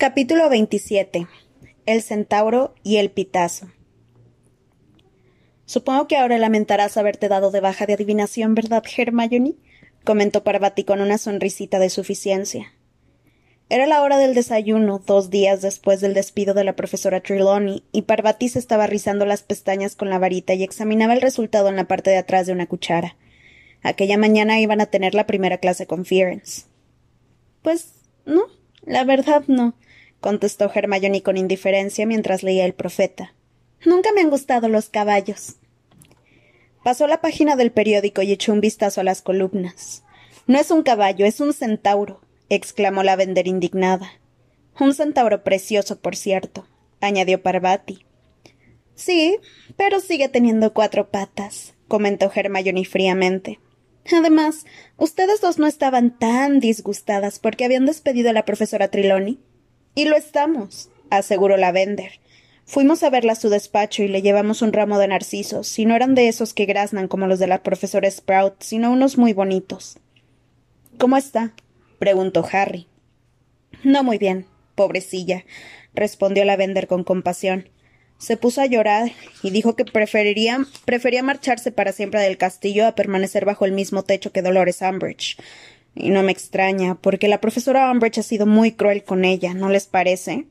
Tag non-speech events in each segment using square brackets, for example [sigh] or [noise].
Capítulo 27. El centauro y el pitazo. Supongo que ahora lamentarás haberte dado de baja de adivinación, ¿verdad, Hermione? comentó Parvati con una sonrisita de suficiencia. Era la hora del desayuno, dos días después del despido de la profesora Trelawney, y Parvati se estaba rizando las pestañas con la varita y examinaba el resultado en la parte de atrás de una cuchara. Aquella mañana iban a tener la primera clase con Fearens. Pues no, la verdad no, contestó Hermione con indiferencia mientras leía el profeta. Nunca me han gustado los caballos. Pasó la página del periódico y echó un vistazo a las columnas. No es un caballo, es un centauro, exclamó la vender indignada. Un centauro precioso, por cierto, añadió Parvati. Sí, pero sigue teniendo cuatro patas, comentó Hermione fríamente. Además, ustedes dos no estaban tan disgustadas porque habían despedido a la profesora Triloni. Y lo estamos, aseguró la vender. Fuimos a verla a su despacho y le llevamos un ramo de narcisos, y no eran de esos que graznan como los de la profesora Sprout, sino unos muy bonitos. ¿Cómo está? preguntó Harry. No muy bien, pobrecilla, respondió la vender con compasión. Se puso a llorar y dijo que preferiría, prefería marcharse para siempre del castillo a permanecer bajo el mismo techo que Dolores Umbridge. Y no me extraña, porque la profesora Umbridge ha sido muy cruel con ella, ¿no les parece?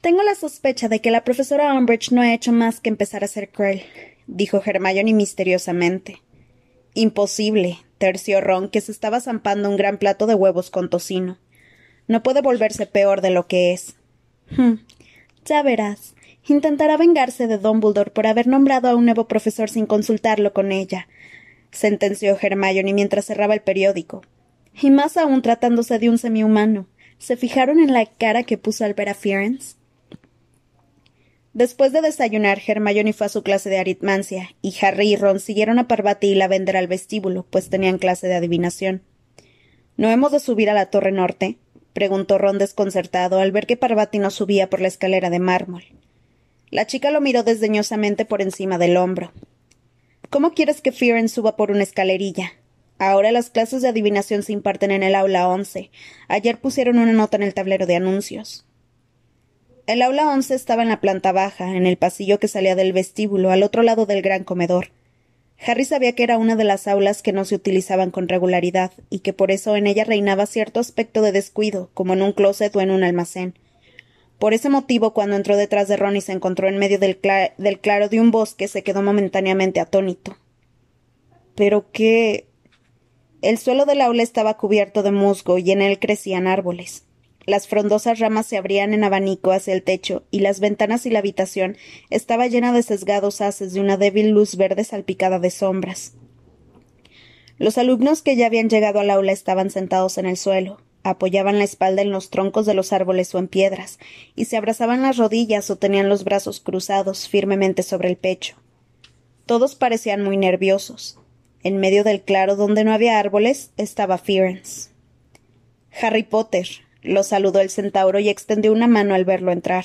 Tengo la sospecha de que la profesora Umbridge no ha hecho más que empezar a ser cruel, dijo Hermione misteriosamente. Imposible, terció Ron, que se estaba zampando un gran plato de huevos con tocino. No puede volverse peor de lo que es. Hm, ya verás. Intentará vengarse de Dumbledore por haber nombrado a un nuevo profesor sin consultarlo con ella, sentenció Hermione mientras cerraba el periódico. Y más aún tratándose de un semihumano. ¿Se fijaron en la cara que puso al ver a Después de desayunar, Hermione fue a su clase de aritmancia, y Harry y Ron siguieron a Parvati y la vender al vestíbulo, pues tenían clase de adivinación. ¿No hemos de subir a la torre norte? preguntó Ron desconcertado al ver que Parvati no subía por la escalera de mármol. La chica lo miró desdeñosamente por encima del hombro. ¿Cómo quieres que Fearon suba por una escalerilla? Ahora las clases de adivinación se imparten en el aula once. Ayer pusieron una nota en el tablero de anuncios. El aula once estaba en la planta baja, en el pasillo que salía del vestíbulo, al otro lado del gran comedor. Harry sabía que era una de las aulas que no se utilizaban con regularidad, y que por eso en ella reinaba cierto aspecto de descuido, como en un closet o en un almacén. Por ese motivo, cuando entró detrás de Ron y se encontró en medio del, claro de un bosque, se quedó momentáneamente atónito. Pero qué. El suelo del aula estaba cubierto de musgo y en él crecían árboles. Las frondosas ramas se abrían en abanico hacia el techo, y las ventanas y la habitación estaba llena de sesgados haces de una débil luz verde salpicada de sombras. Los alumnos que ya habían llegado al aula estaban sentados en el suelo, apoyaban la espalda en los troncos de los árboles o en piedras, y se abrazaban las rodillas o tenían los brazos cruzados firmemente sobre el pecho. Todos parecían muy nerviosos. En medio del claro donde no había árboles estaba Fearens. Harry Potter, lo saludó el centauro y extendió una mano al verlo entrar.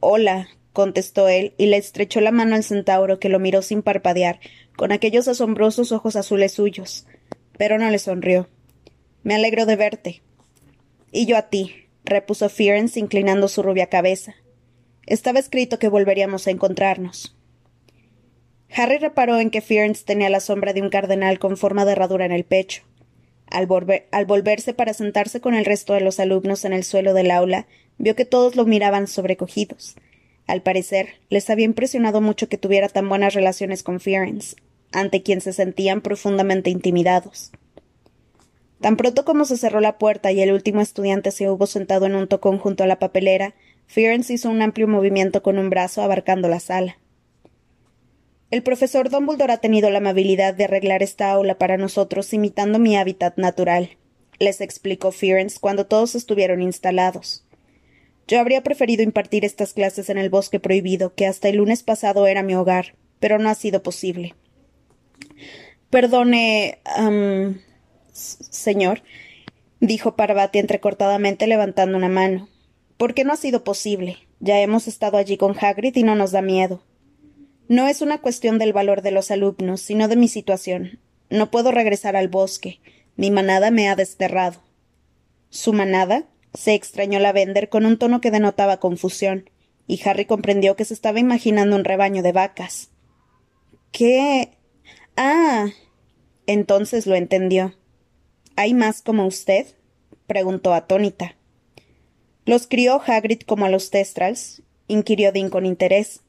hola, contestó él, y le estrechó la mano al centauro, que lo miró sin parpadear, con aquellos asombrosos ojos azules suyos. Pero no le sonrió. Me alegro de verte. Y yo a ti, repuso Fearens, inclinando su rubia cabeza. Estaba escrito que volveríamos a encontrarnos. Harry reparó en que Fearens tenía la sombra de un cardenal con forma de herradura en el pecho. Al, volverse para sentarse con el resto de los alumnos en el suelo del aula, vio que todos lo miraban sobrecogidos. Al parecer, les había impresionado mucho que tuviera tan buenas relaciones con Fearens, ante quien se sentían profundamente intimidados. Tan pronto como se cerró la puerta y el último estudiante se hubo sentado en un tocón junto a la papelera, Fearens hizo un amplio movimiento con un brazo abarcando la sala. El profesor Dumbledore ha tenido la amabilidad de arreglar esta aula para nosotros imitando mi hábitat natural, les explicó Fearens cuando todos estuvieron instalados. Yo habría preferido impartir estas clases en el bosque prohibido, que hasta el lunes pasado era mi hogar, pero no ha sido posible. Perdone. Señor, dijo Parvati entrecortadamente levantando una mano. ¿Por qué no ha sido posible? Ya hemos estado allí con Hagrid y no nos da miedo. No es una cuestión del valor de los alumnos, sino de mi situación. No puedo regresar al bosque. Mi manada me ha desterrado. ¿Su manada? Se extrañó la vender con un tono que denotaba confusión, y Harry comprendió que se estaba imaginando un rebaño de vacas. ¿Qué? Ah. Entonces lo entendió. ¿Hay más como usted? preguntó atónita. ¿Los crió Hagrid como a los Testrals? inquirió Dean con interés.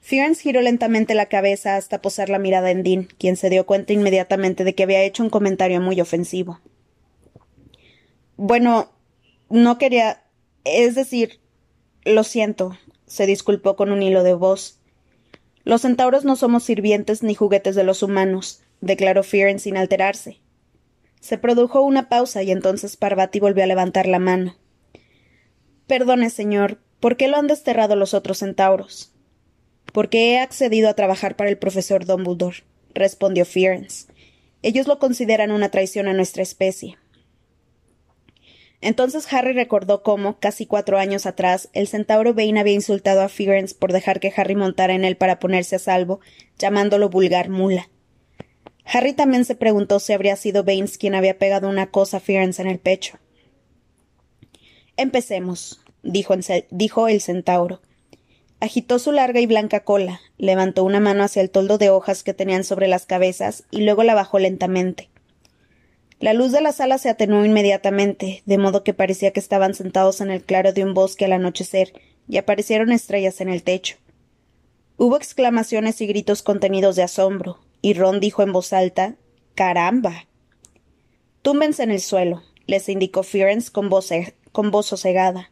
Fearns giró lentamente la cabeza hasta posar la mirada en Dean, quien se dio cuenta inmediatamente de que había hecho un comentario muy ofensivo. Bueno, no quería. Es decir, lo siento, se disculpó con un hilo de voz. Los centauros no somos sirvientes ni juguetes de los humanos, declaró Fearns sin alterarse. Se produjo una pausa y entonces Parvati volvió a levantar la mano. Perdone, señor, ¿por qué lo han desterrado los otros centauros? Porque he accedido a trabajar para el profesor Dumbledore, respondió Fearns. Ellos lo consideran una traición a nuestra especie. Entonces Harry recordó cómo, casi cuatro años atrás, el centauro Bane había insultado a Fearns por dejar que Harry montara en él para ponerse a salvo, llamándolo vulgar mula. Harry también se preguntó si habría sido Baines quien había pegado una cosa a Fearns en el pecho. Empecemos, dijo, dijo el centauro. Agitó su larga y blanca cola, levantó una mano hacia el toldo de hojas que tenían sobre las cabezas y luego la bajó lentamente. La luz de la sala se atenuó inmediatamente, de modo que parecía que estaban sentados en el claro de un bosque al anochecer, y aparecieron estrellas en el techo. Hubo exclamaciones y gritos contenidos de asombro, y Ron dijo en voz alta Caramba. Túmbense en el suelo, les indicó Fearens con voz, con voz sosegada,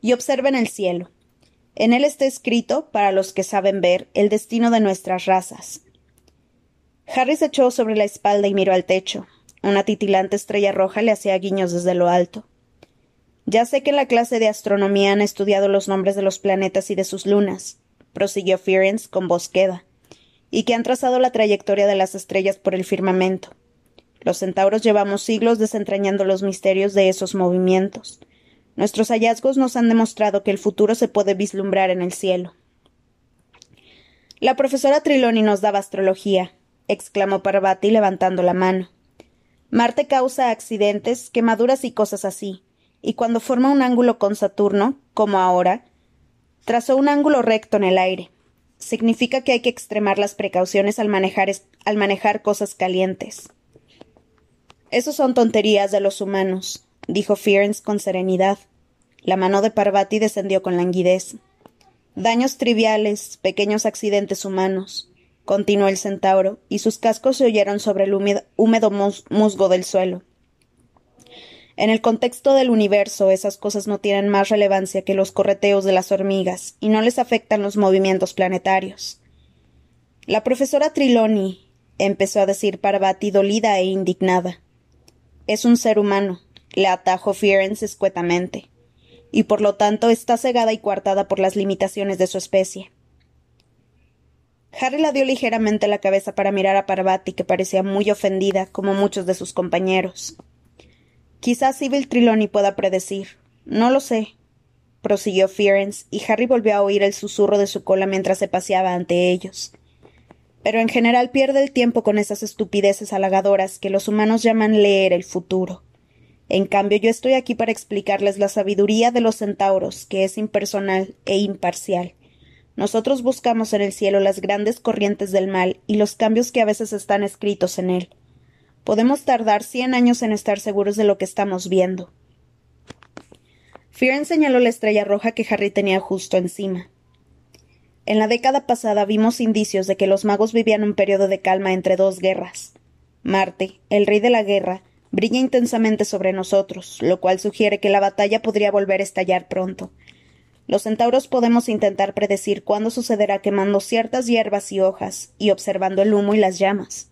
y observen el cielo. En él está escrito, para los que saben ver, el destino de nuestras razas. Harry se echó sobre la espalda y miró al techo. Una titilante estrella roja le hacía guiños desde lo alto. Ya sé que en la clase de astronomía han estudiado los nombres de los planetas y de sus lunas, prosiguió Fearens con voz queda, y que han trazado la trayectoria de las estrellas por el firmamento. Los centauros llevamos siglos desentrañando los misterios de esos movimientos. Nuestros hallazgos nos han demostrado que el futuro se puede vislumbrar en el cielo. La profesora Triloni nos daba astrología, exclamó Parvati levantando la mano. Marte causa accidentes, quemaduras y cosas así, y cuando forma un ángulo con Saturno, como ahora, trazó un ángulo recto en el aire. Significa que hay que extremar las precauciones al manejar, al manejar cosas calientes. Esos son tonterías de los humanos, dijo Fearns con serenidad. La mano de Parvati descendió con languidez. Daños triviales, pequeños accidentes humanos, continuó el centauro, y sus cascos se oyeron sobre el húmedo, musgo del suelo. En el contexto del universo, esas cosas no tienen más relevancia que los correteos de las hormigas, y no les afectan los movimientos planetarios. La profesora Triloni empezó a decir Parvati dolida e indignada. Es un ser humano, le atajó Fearens escuetamente, y por lo tanto está cegada y coartada por las limitaciones de su especie. Harry la dio ligeramente la cabeza para mirar a Parvati, que parecía muy ofendida, como muchos de sus compañeros. Quizás Sibyl Triloni pueda predecir. No lo sé, prosiguió Fearens, y Harry volvió a oír el susurro de su cola mientras se paseaba ante ellos. Pero en general pierde el tiempo con esas estupideces halagadoras que los humanos llaman leer el futuro. En cambio, yo estoy aquí para explicarles la sabiduría de los centauros, que es impersonal e imparcial. Nosotros buscamos en el cielo las grandes corrientes del mal y los cambios que a veces están escritos en él. Podemos tardar cien años en estar seguros de lo que estamos viendo. Fear señaló la estrella roja que Harry tenía justo encima. En la década pasada vimos indicios de que los magos vivían un periodo de calma entre dos guerras. Marte, el rey de la guerra, brilla intensamente sobre nosotros, lo cual sugiere que la batalla podría volver a estallar pronto. Los centauros podemos intentar predecir cuándo sucederá quemando ciertas hierbas y hojas y observando el humo y las llamas.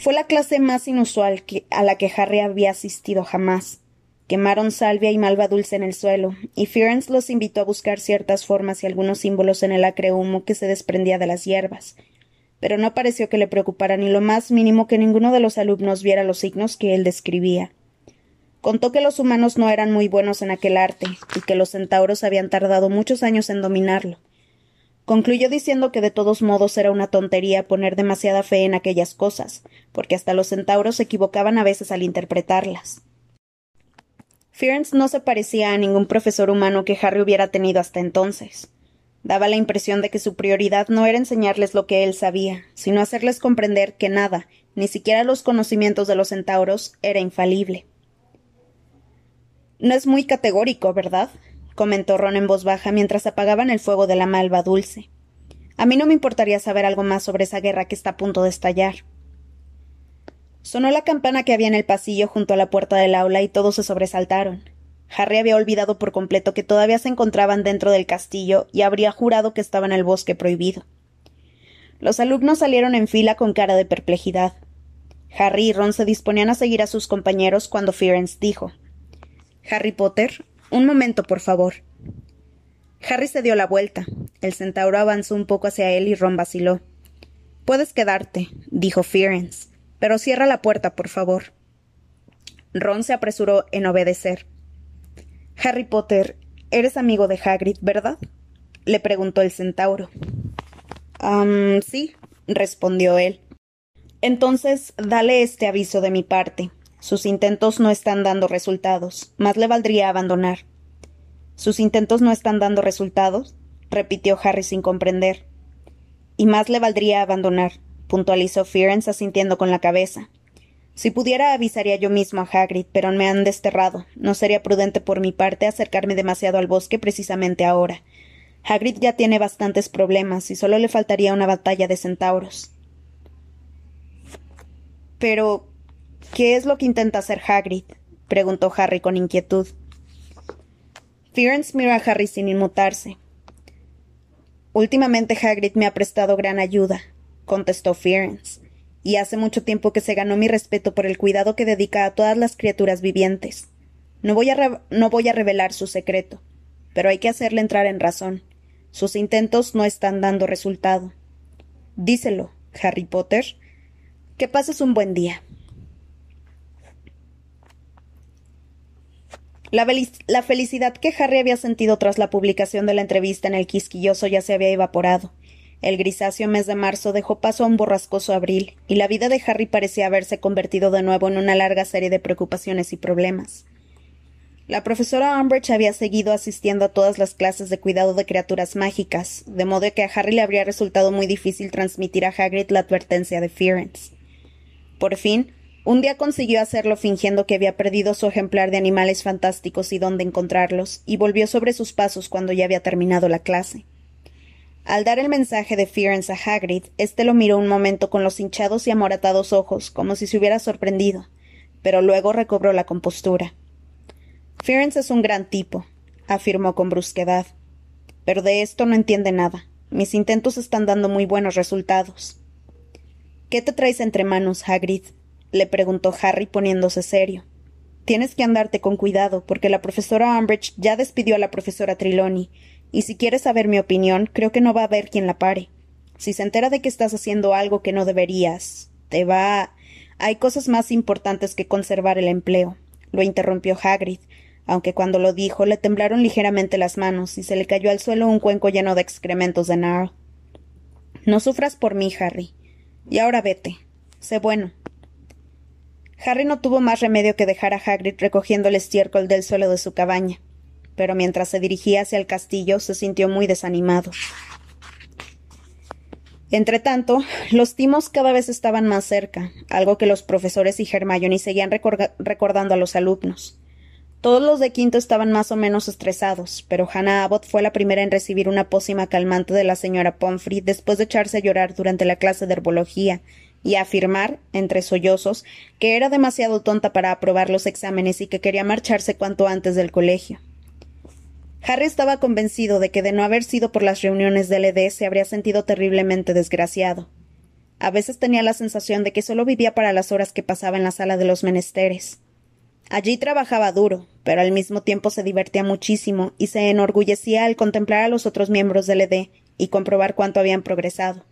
Fue la clase más inusual a la que Harry había asistido jamás. Quemaron salvia y malva dulce en el suelo, y Fearns los invitó a buscar ciertas formas y algunos símbolos en el acre humo que se desprendía de las hierbas. Pero no pareció que le preocupara ni lo más mínimo que ninguno de los alumnos viera los signos que él describía. Contó que los humanos no eran muy buenos en aquel arte, y que los centauros habían tardado muchos años en dominarlo. Concluyó diciendo que de todos modos era una tontería poner demasiada fe en aquellas cosas, porque hasta los centauros se equivocaban a veces al interpretarlas. Fearns no se parecía a ningún profesor humano que Harry hubiera tenido hasta entonces. Daba la impresión de que su prioridad no era enseñarles lo que él sabía, sino hacerles comprender que nada, ni siquiera los conocimientos de los centauros, era infalible. No es muy categórico, ¿verdad? Comentó Ron en voz baja mientras apagaban el fuego de la malva dulce. A mí no me importaría saber algo más sobre esa guerra que está a punto de estallar. Sonó la campana que había en el pasillo junto a la puerta del aula y todos se sobresaltaron. Harry había olvidado por completo que todavía se encontraban dentro del castillo y habría jurado que estaba en el bosque prohibido. Los alumnos salieron en fila con cara de perplejidad. Harry y Ron se disponían a seguir a sus compañeros cuando Firenze dijo Harry Potter, un momento, por favor. Harry se dio la vuelta. El centauro avanzó un poco hacia él y Ron vaciló. Puedes quedarte, dijo Firenze, pero cierra la puerta, por favor. Ron se apresuró en obedecer. Harry Potter, eres amigo de Hagrid, ¿verdad? le preguntó el centauro. sí, respondió él. Entonces, dale este aviso de mi parte. Sus intentos no están dando resultados. Más le valdría abandonar. ¿Sus intentos no están dando resultados? repitió Harry sin comprender. Y más le valdría abandonar, puntualizó Fearens asintiendo con la cabeza. Si pudiera avisaría yo mismo a Hagrid, pero me han desterrado. No sería prudente por mi parte acercarme demasiado al bosque precisamente ahora. Hagrid ya tiene bastantes problemas y solo le faltaría una batalla de centauros. Pero ¿qué es lo que intenta hacer Hagrid? preguntó Harry con inquietud. Fearens miró a Harry sin inmutarse. Últimamente Hagrid me ha prestado gran ayuda, contestó Fearens y hace mucho tiempo que se ganó mi respeto por el cuidado que dedica a todas las criaturas vivientes. No voy a, no voy a revelar su secreto, pero hay que hacerle entrar en razón. Sus intentos no están dando resultado. Díselo, Harry Potter. Que pases un buen día. La, felicidad que Harry había sentido tras la publicación de la entrevista en el quisquilloso ya se había evaporado. El grisáceo mes de marzo dejó paso a un borrascoso abril, y la vida de Harry parecía haberse convertido de nuevo en una larga serie de preocupaciones y problemas. La profesora Umbridge había seguido asistiendo a todas las clases de cuidado de criaturas mágicas, de modo que a Harry le habría resultado muy difícil transmitir a Hagrid la advertencia de Fearens. Por fin, un día consiguió hacerlo fingiendo que había perdido su ejemplar de animales fantásticos y dónde encontrarlos, y volvió sobre sus pasos cuando ya había terminado la clase. Al dar el mensaje de Fearens a Hagrid, éste lo miró un momento con los hinchados y amoratados ojos, como si se hubiera sorprendido, pero luego recobró la compostura. Fearens es un gran tipo, afirmó con brusquedad. Pero de esto no entiende nada. Mis intentos están dando muy buenos resultados. ¿Qué te traes entre manos, Hagrid? Le preguntó Harry poniéndose serio. Tienes que andarte con cuidado, porque la profesora Umbridge ya despidió a la profesora Trelawney, y si quieres saber mi opinión, creo que no va a haber quien la pare. Si se entera de que estás haciendo algo que no deberías, te va. Hay cosas más importantes que conservar el empleo, lo interrumpió Hagrid, aunque cuando lo dijo le temblaron ligeramente las manos y se le cayó al suelo un cuenco lleno de excrementos de Narl. No sufras por mí, Harry. Y ahora vete. Sé bueno. Harry no tuvo más remedio que dejar a Hagrid recogiendo el estiércol del suelo de su cabaña pero mientras se dirigía hacia el castillo se sintió muy desanimado. Entretanto, los timos cada vez estaban más cerca, algo que los profesores y Hermione seguían recordando a los alumnos. Todos los de quinto estaban más o menos estresados, pero Hannah Abbott fue la primera en recibir una pócima calmante de la señora Pomfrey después de echarse a llorar durante la clase de herbología y afirmar, entre sollozos, que era demasiado tonta para aprobar los exámenes y que quería marcharse cuanto antes del colegio. Harry estaba convencido de que de no haber sido por las reuniones del ED se habría sentido terriblemente desgraciado. A veces tenía la sensación de que solo vivía para las horas que pasaba en la sala de los menesteres. Allí trabajaba duro, pero al mismo tiempo se divertía muchísimo y se enorgullecía al contemplar a los otros miembros del ED y comprobar cuánto habían progresado.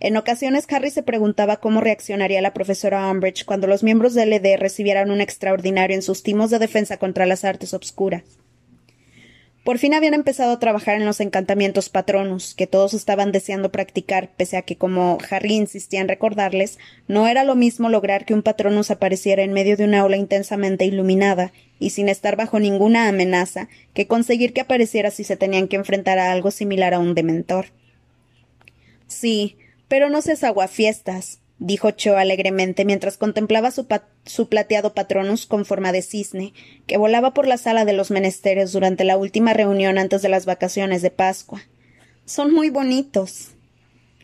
En ocasiones Harry se preguntaba cómo reaccionaría la profesora Umbridge cuando los miembros del ED recibieran un extraordinario en sus timos de defensa contra las artes obscuras. Por fin habían empezado a trabajar en los encantamientos patronus, que todos estaban deseando practicar, pese a que, como Harry insistía en recordarles, no era lo mismo lograr que un patronus apareciera en medio de una aula intensamente iluminada y sin estar bajo ninguna amenaza, que conseguir que apareciera si se tenían que enfrentar a algo similar a un dementor. Sí, pero no seas aguafiestas, dijo Cho alegremente mientras contemplaba su, su, plateado patronus con forma de cisne, que volaba por la sala de los menesteres durante la última reunión antes de las vacaciones de Pascua. Son muy bonitos.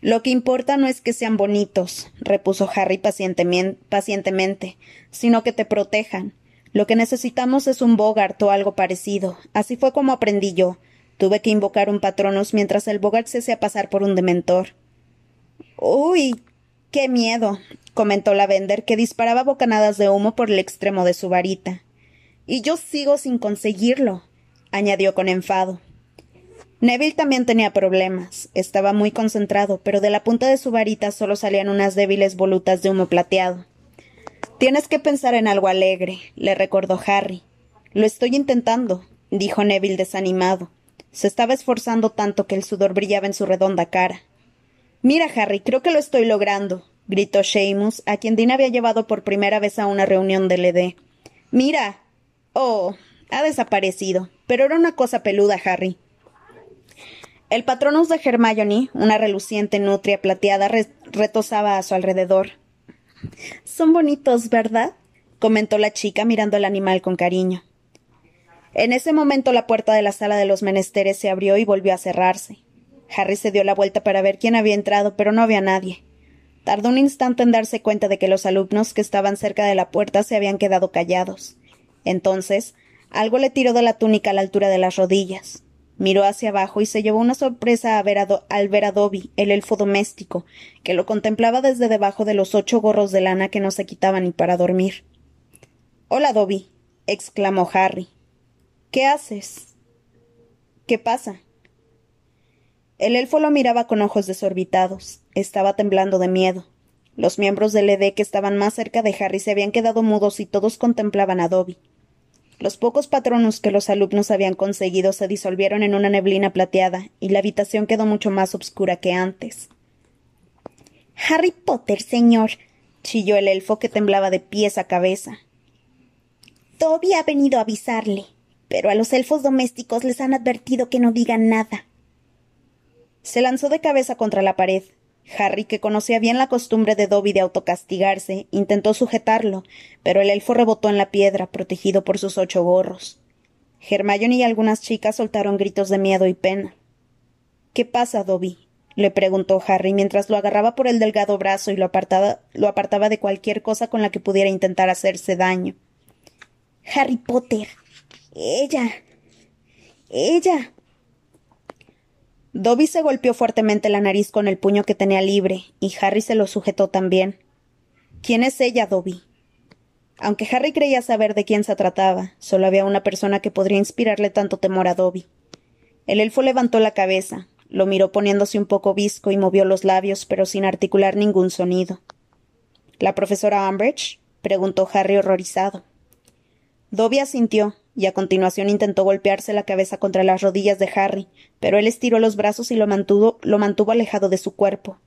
Lo que importa no es que sean bonitos, repuso Harry pacientemente, sino que te protejan. Lo que necesitamos es un Bogart o algo parecido. Así fue como aprendí yo. Tuve que invocar un patronus mientras el Bogart se hacía pasar por un dementor. Uy, Qué miedo, comentó la vender, que disparaba bocanadas de humo por el extremo de su varita. Y yo sigo sin conseguirlo, añadió con enfado. Neville también tenía problemas. Estaba muy concentrado, pero de la punta de su varita solo salían unas débiles volutas de humo plateado. Tienes que pensar en algo alegre, le recordó Harry. Lo estoy intentando, dijo Neville desanimado. Se estaba esforzando tanto que el sudor brillaba en su redonda cara. Mira, Harry, creo que lo estoy logrando, gritó Seamus, a quien Dean había llevado por primera vez a una reunión del ED. Mira. Oh. ha desaparecido. Pero era una cosa peluda, Harry. El patronus de Hermione, una reluciente nutria plateada, retosaba a su alrededor. Son bonitos, ¿verdad? comentó la chica mirando al animal con cariño. En ese momento la puerta de la sala de los menesteres se abrió y volvió a cerrarse. Harry se dio la vuelta para ver quién había entrado, pero no había nadie. Tardó un instante en darse cuenta de que los alumnos que estaban cerca de la puerta se habían quedado callados. Entonces, algo le tiró de la túnica a la altura de las rodillas. Miró hacia abajo y se llevó una sorpresa al ver a Dobby, el elfo doméstico, que lo contemplaba desde debajo de los ocho gorros de lana que no se quitaban ni para dormir. Hola, Dobby, exclamó Harry. ¿Qué haces? ¿Qué pasa? El elfo lo miraba con ojos desorbitados. Estaba temblando de miedo. Los miembros del ED que estaban más cerca de Harry se habían quedado mudos y todos contemplaban a Dobby. Los pocos patronos que los alumnos habían conseguido se disolvieron en una neblina plateada, y la habitación quedó mucho más oscura que antes. Harry Potter, señor, chilló el elfo que temblaba de pies a cabeza. Dobby ha venido a avisarle, pero a los elfos domésticos les han advertido que no digan nada. Se lanzó de cabeza contra la pared. Harry, que conocía bien la costumbre de Dobby de autocastigarse, intentó sujetarlo, pero el elfo rebotó en la piedra, protegido por sus ocho gorros. Hermione y algunas chicas soltaron gritos de miedo y pena. ¿Qué pasa, Dobby? le preguntó Harry mientras lo agarraba por el delgado brazo y lo apartaba, lo apartaba de cualquier cosa con la que pudiera intentar hacerse daño. Harry Potter. Ella. Ella. Dobby se golpeó fuertemente la nariz con el puño que tenía libre, y Harry se lo sujetó también. ¿Quién es ella, Dobby? Aunque Harry creía saber de quién se trataba, solo había una persona que podría inspirarle tanto temor a Dobby. El elfo levantó la cabeza, lo miró poniéndose un poco visco y movió los labios, pero sin articular ningún sonido. ¿La profesora Umbridge? preguntó Harry horrorizado. Dobby asintió, y a continuación intentó golpearse la cabeza contra las rodillas de Harry, pero él estiró los brazos y lo mantuvo, lo mantuvo alejado de su cuerpo.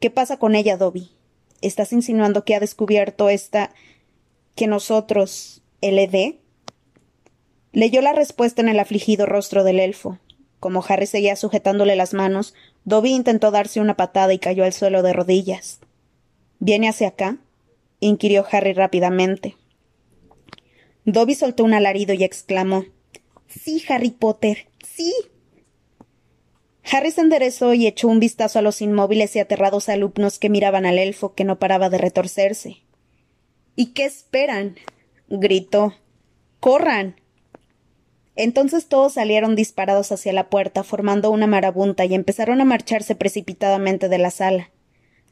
¿Qué pasa con ella, Dobby? ¿Estás insinuando que ha descubierto esta. que nosotros. LD? Leyó la respuesta en el afligido rostro del elfo. Como Harry seguía sujetándole las manos, Dobby intentó darse una patada y cayó al suelo de rodillas. ¿Viene hacia acá? inquirió Harry rápidamente. Dobby soltó un alarido y exclamó Sí, Harry Potter. Sí. Harry se enderezó y echó un vistazo a los inmóviles y aterrados alumnos que miraban al elfo que no paraba de retorcerse. ¿Y qué esperan? gritó. ¡Corran! Entonces todos salieron disparados hacia la puerta, formando una marabunta, y empezaron a marcharse precipitadamente de la sala.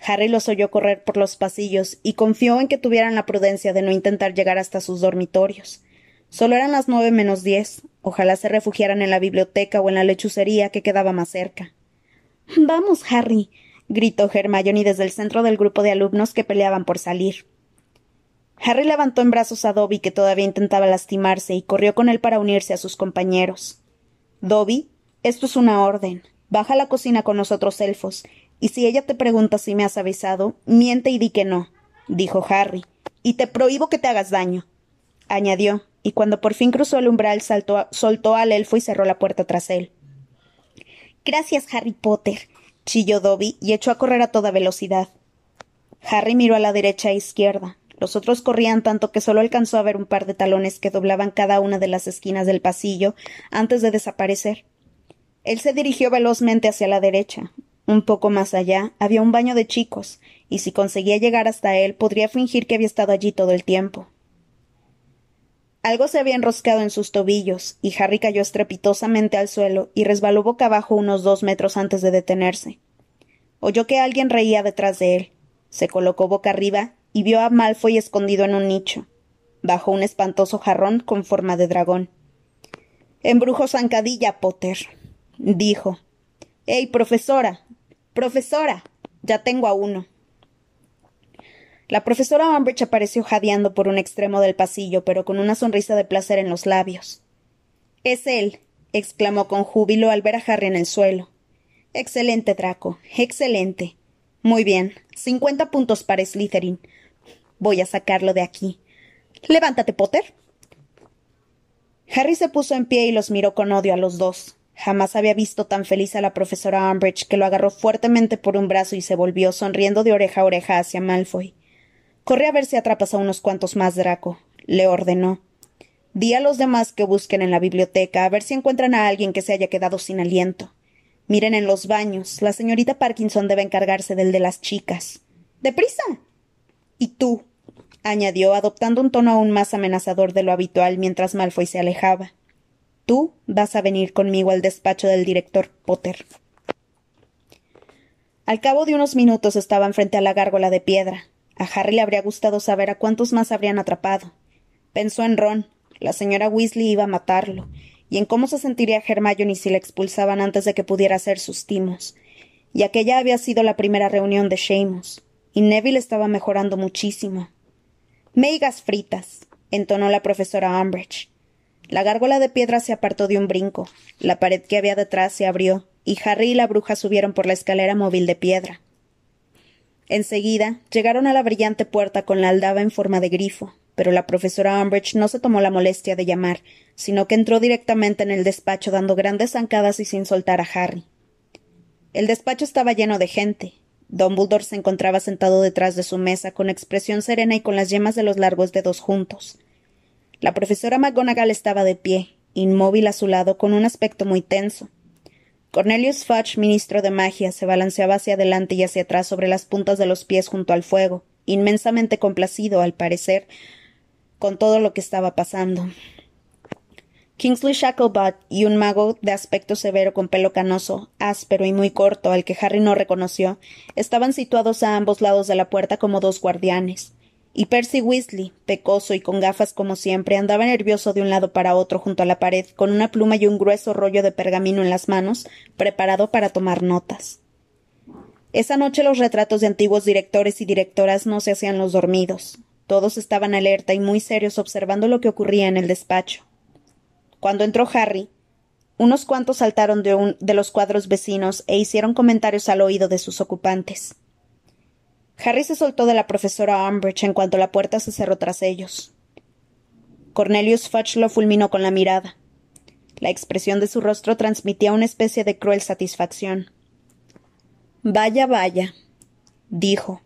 Harry los oyó correr por los pasillos y confió en que tuvieran la prudencia de no intentar llegar hasta sus dormitorios. Solo eran las nueve menos diez. Ojalá se refugiaran en la biblioteca o en la lechucería que quedaba más cerca. Vamos, Harry, gritó Hermione desde el centro del grupo de alumnos que peleaban por salir. Harry levantó en brazos a Dobby, que todavía intentaba lastimarse, y corrió con él para unirse a sus compañeros. Dobby, esto es una orden. Baja a la cocina con nosotros elfos, y si ella te pregunta si me has avisado, miente y di que no, dijo Harry, y te prohíbo que te hagas daño, añadió, y cuando por fin cruzó el umbral soltó al elfo y cerró la puerta tras él. Gracias, Harry Potter, chilló Dobby y echó a correr a toda velocidad. Harry miró a la derecha e izquierda. Los otros corrían tanto que solo alcanzó a ver un par de talones que doblaban cada una de las esquinas del pasillo antes de desaparecer. Él se dirigió velozmente hacia la derecha. Un poco más allá había un baño de chicos, y si conseguía llegar hasta él podría fingir que había estado allí todo el tiempo. Algo se había enroscado en sus tobillos, y Harry cayó estrepitosamente al suelo y resbaló boca abajo unos dos metros antes de detenerse. Oyó que alguien reía detrás de él. Se colocó boca arriba y vio a Malfoy escondido en un nicho, bajo un espantoso jarrón con forma de dragón. Embrujo zancadilla, Potter, dijo. ¡Ey, profesora! ¡Profesora! Ya tengo a uno. La profesora Umbridge apareció jadeando por un extremo del pasillo, pero con una sonrisa de placer en los labios. Es él, exclamó con júbilo al ver a Harry en el suelo. Excelente, Draco, excelente. Muy bien, cincuenta puntos para Slytherin. Voy a sacarlo de aquí. Levántate, Potter. Harry se puso en pie y los miró con odio a los dos. Jamás había visto tan feliz a la profesora Umbridge, que lo agarró fuertemente por un brazo y se volvió sonriendo de oreja a oreja hacia Malfoy. Corre a ver si atrapas a unos cuantos más, Draco, le ordenó. Di a los demás que busquen en la biblioteca a ver si encuentran a alguien que se haya quedado sin aliento. Miren en los baños. La señorita Parkinson debe encargarse del de las chicas. ¡Deprisa! Y tú, añadió, adoptando un tono aún más amenazador de lo habitual mientras Malfoy se alejaba. Tú vas a venir conmigo al despacho del director Potter. Al cabo de unos minutos estaban frente a la gárgola de piedra. A Harry le habría gustado saber a cuántos más habrían atrapado. Pensó en Ron. La señora Weasley iba a matarlo, y en cómo se sentiría Hermione si le expulsaban antes de que pudiera hacer sus timos. Y aquella había sido la primera reunión de Seamus, y Neville estaba mejorando muchísimo. Meigas fritas, entonó la profesora Umbridge. La gárgola de piedra se apartó de un brinco, la pared que había detrás se abrió, y Harry y la bruja subieron por la escalera móvil de piedra. Enseguida llegaron a la brillante puerta con la aldaba en forma de grifo, pero la profesora Umbridge no se tomó la molestia de llamar, sino que entró directamente en el despacho dando grandes zancadas y sin soltar a Harry. El despacho estaba lleno de gente. Dumbledore se encontraba sentado detrás de su mesa, con expresión serena y con las yemas de los largos dedos juntos. La profesora McGonagall estaba de pie, inmóvil a su lado, con un aspecto muy tenso. Cornelius Fudge, ministro de magia, se balanceaba hacia adelante y hacia atrás sobre las puntas de los pies junto al fuego, inmensamente complacido, al parecer, con todo lo que estaba pasando. Kingsley Shacklebot y un mago de aspecto severo con pelo canoso, áspero y muy corto, al que Harry no reconoció, estaban situados a ambos lados de la puerta como dos guardianes y Percy Weasley, pecoso y con gafas como siempre, andaba nervioso de un lado para otro junto a la pared, con una pluma y un grueso rollo de pergamino en las manos, preparado para tomar notas. Esa noche los retratos de antiguos directores y directoras no se hacían los dormidos. Todos estaban alerta y muy serios observando lo que ocurría en el despacho. Cuando entró Harry, unos cuantos saltaron de, un, de los cuadros vecinos e hicieron comentarios al oído de sus ocupantes. Harry se soltó de la profesora Umbridge en cuanto la puerta se cerró tras ellos. Cornelius Fudge lo fulminó con la mirada. La expresión de su rostro transmitía una especie de cruel satisfacción. Vaya, vaya, dijo.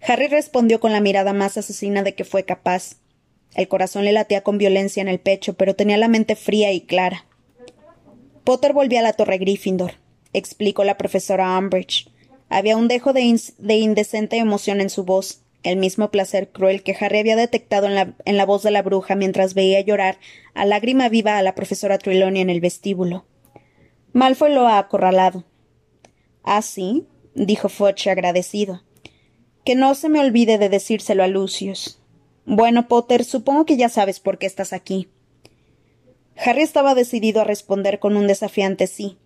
Harry respondió con la mirada más asesina de que fue capaz. El corazón le latía con violencia en el pecho, pero tenía la mente fría y clara. Potter volvió a la torre Gryffindor, explicó la profesora Umbridge. Había un dejo de, indecente emoción en su voz, el mismo placer cruel que Harry había detectado en la, en la, voz de la bruja mientras veía llorar a lágrima viva a la profesora Trelawney en el vestíbulo. Malfoy lo ha acorralado. ¿Ah, sí? dijo Fudge agradecido. Que no se me olvide de decírselo a Lucius. Bueno, Potter, supongo que ya sabes por qué estás aquí. Harry estaba decidido a responder con un desafiante sí,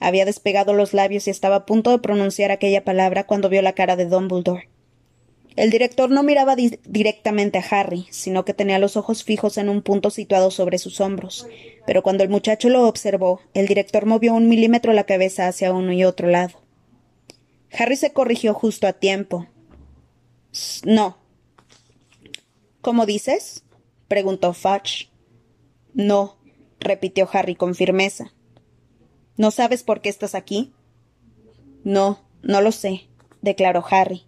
había despegado los labios y estaba a punto de pronunciar aquella palabra cuando vio la cara de Dumbledore. El director no miraba directamente a Harry, sino que tenía los ojos fijos en un punto situado sobre sus hombros. Pero cuando el muchacho lo observó, el director movió un milímetro la cabeza hacia uno y otro lado. Harry se corrigió justo a tiempo. No. ¿Cómo dices? preguntó Fudge. No, repitió Harry con firmeza. ¿No sabes por qué estás aquí? No, no lo sé, declaró Harry.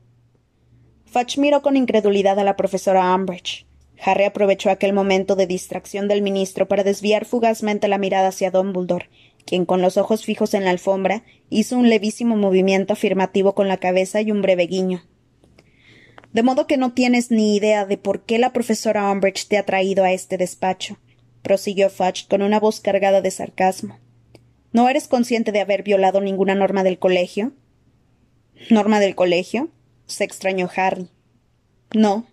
Fudge miró con incredulidad a la profesora Umbridge. Harry aprovechó aquel momento de distracción del ministro para desviar fugazmente la mirada hacia Dumbledore, quien con los ojos fijos en la alfombra hizo un levísimo movimiento afirmativo con la cabeza y un breve guiño. De modo que no tienes ni idea de por qué la profesora Umbridge te ha traído a este despacho, prosiguió Fudge con una voz cargada de sarcasmo. ¿No eres consciente de haber violado ninguna norma del colegio? ¿Norma del colegio? se extrañó Harry. No.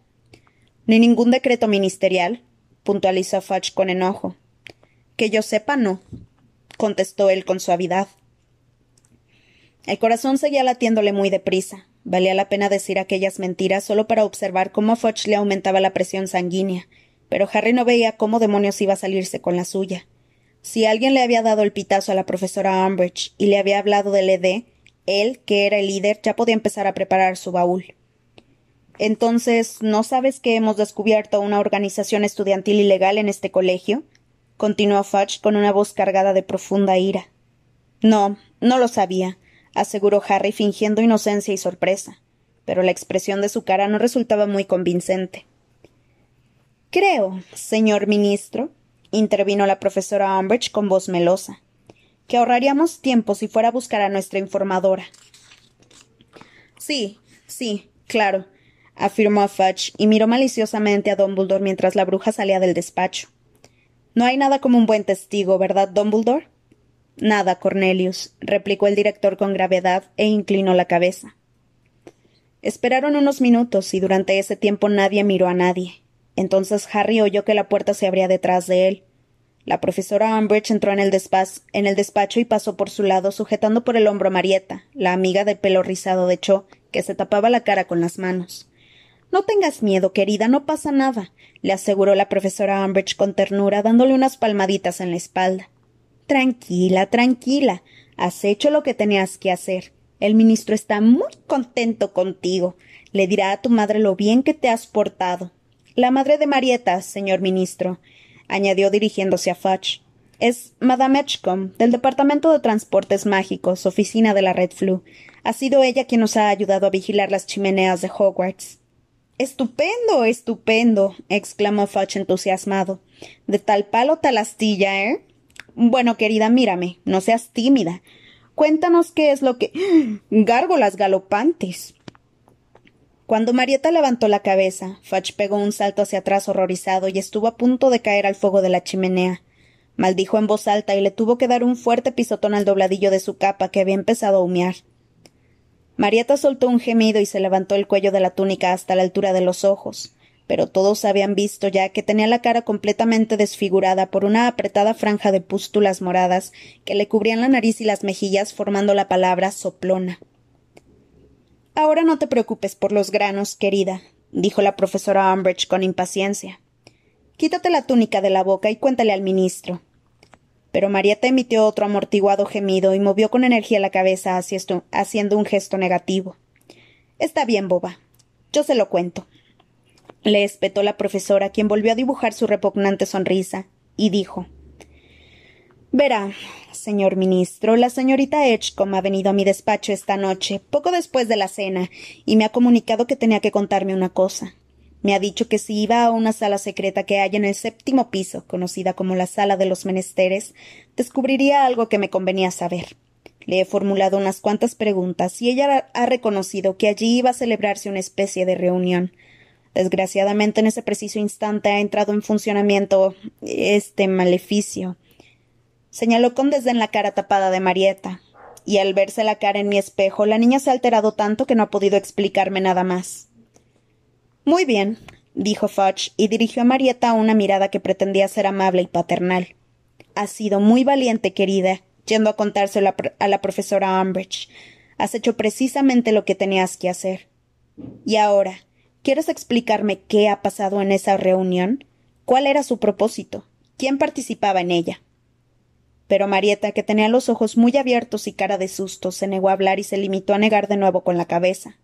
Ni ningún decreto ministerial, puntualizó Fudge con enojo. Que yo sepa, no, contestó él con suavidad. El corazón seguía latiéndole muy deprisa. Valía la pena decir aquellas mentiras solo para observar cómo Fudge le aumentaba la presión sanguínea, pero Harry no veía cómo demonios iba a salirse con la suya. Si alguien le había dado el pitazo a la profesora Umbridge y le había hablado del ED, él, que era el líder, ya podía empezar a preparar su baúl. Entonces, ¿no sabes que hemos descubierto una organización estudiantil ilegal en este colegio? continuó Fudge con una voz cargada de profunda ira. No, no lo sabía, aseguró Harry fingiendo inocencia y sorpresa, pero la expresión de su cara no resultaba muy convincente. Creo, señor ministro, intervino la profesora Umbridge con voz melosa, que ahorraríamos tiempo si fuera a buscar a nuestra informadora. Sí, sí, claro, afirmó Fudge y miró maliciosamente a Dumbledore mientras la bruja salía del despacho. No hay nada como un buen testigo, ¿verdad, Dumbledore? Nada, Cornelius, replicó el director con gravedad e inclinó la cabeza. Esperaron unos minutos y durante ese tiempo nadie miró a nadie. Entonces Harry oyó que la puerta se abría detrás de él. La profesora Umbridge entró en el, en el despacho y pasó por su lado sujetando por el hombro a Marieta, la amiga de pelo rizado de Cho, que se tapaba la cara con las manos. No tengas miedo, querida, no pasa nada, le aseguró la profesora Umbridge con ternura, dándole unas palmaditas en la espalda. Tranquila, tranquila. Has hecho lo que tenías que hacer. El ministro está muy contento contigo. Le dirá a tu madre lo bien que te has portado. La madre de Marieta, señor ministro añadió dirigiéndose a Fudge. Es Madame Edgecombe, del Departamento de Transportes Mágicos, oficina de la Red Flu. Ha sido ella quien nos ha ayudado a vigilar las chimeneas de Hogwarts. Estupendo, estupendo, exclamó Fudge entusiasmado. De tal palo tal astilla, ¿eh? Bueno, querida, mírame, no seas tímida. Cuéntanos qué es lo que. [gasps] Gárgolas galopantes. Cuando Marieta levantó la cabeza, Fudge pegó un salto hacia atrás horrorizado y estuvo a punto de caer al fuego de la chimenea. Maldijo en voz alta y le tuvo que dar un fuerte pisotón al dobladillo de su capa que había empezado a humear. Marieta soltó un gemido y se levantó el cuello de la túnica hasta la altura de los ojos, pero todos habían visto ya que tenía la cara completamente desfigurada por una apretada franja de pústulas moradas que le cubrían la nariz y las mejillas formando la palabra soplona. Ahora no te preocupes por los granos, querida, dijo la profesora Umbridge con impaciencia. Quítate la túnica de la boca y cuéntale al ministro. Pero Marieta emitió otro amortiguado gemido y movió con energía la cabeza haciendo un gesto negativo. Está bien, boba. Yo se lo cuento. Le espetó la profesora, quien volvió a dibujar su repugnante sonrisa, y dijo Verá, señor ministro, la señorita Edgecombe ha venido a mi despacho esta noche, poco después de la cena, y me ha comunicado que tenía que contarme una cosa. Me ha dicho que si iba a una sala secreta que hay en el séptimo piso, conocida como la sala de los menesteres, descubriría algo que me convenía saber. Le he formulado unas cuantas preguntas y ella ha reconocido que allí iba a celebrarse una especie de reunión. Desgraciadamente en ese preciso instante ha entrado en funcionamiento este maleficio señaló con desdén la cara tapada de Marieta, y al verse la cara en mi espejo, la niña se ha alterado tanto que no ha podido explicarme nada más. Muy bien, dijo Fudge, y dirigió a Marieta una mirada que pretendía ser amable y paternal. Has sido muy valiente, querida, yendo a contárselo a la profesora Umbridge. Has hecho precisamente lo que tenías que hacer. Y ahora, ¿Quieres explicarme qué ha pasado en esa reunión? ¿Cuál era su propósito? ¿Quién participaba en ella? Pero Marieta, que tenía los ojos muy abiertos y cara de susto, se negó a hablar y se limitó a negar de nuevo con la cabeza.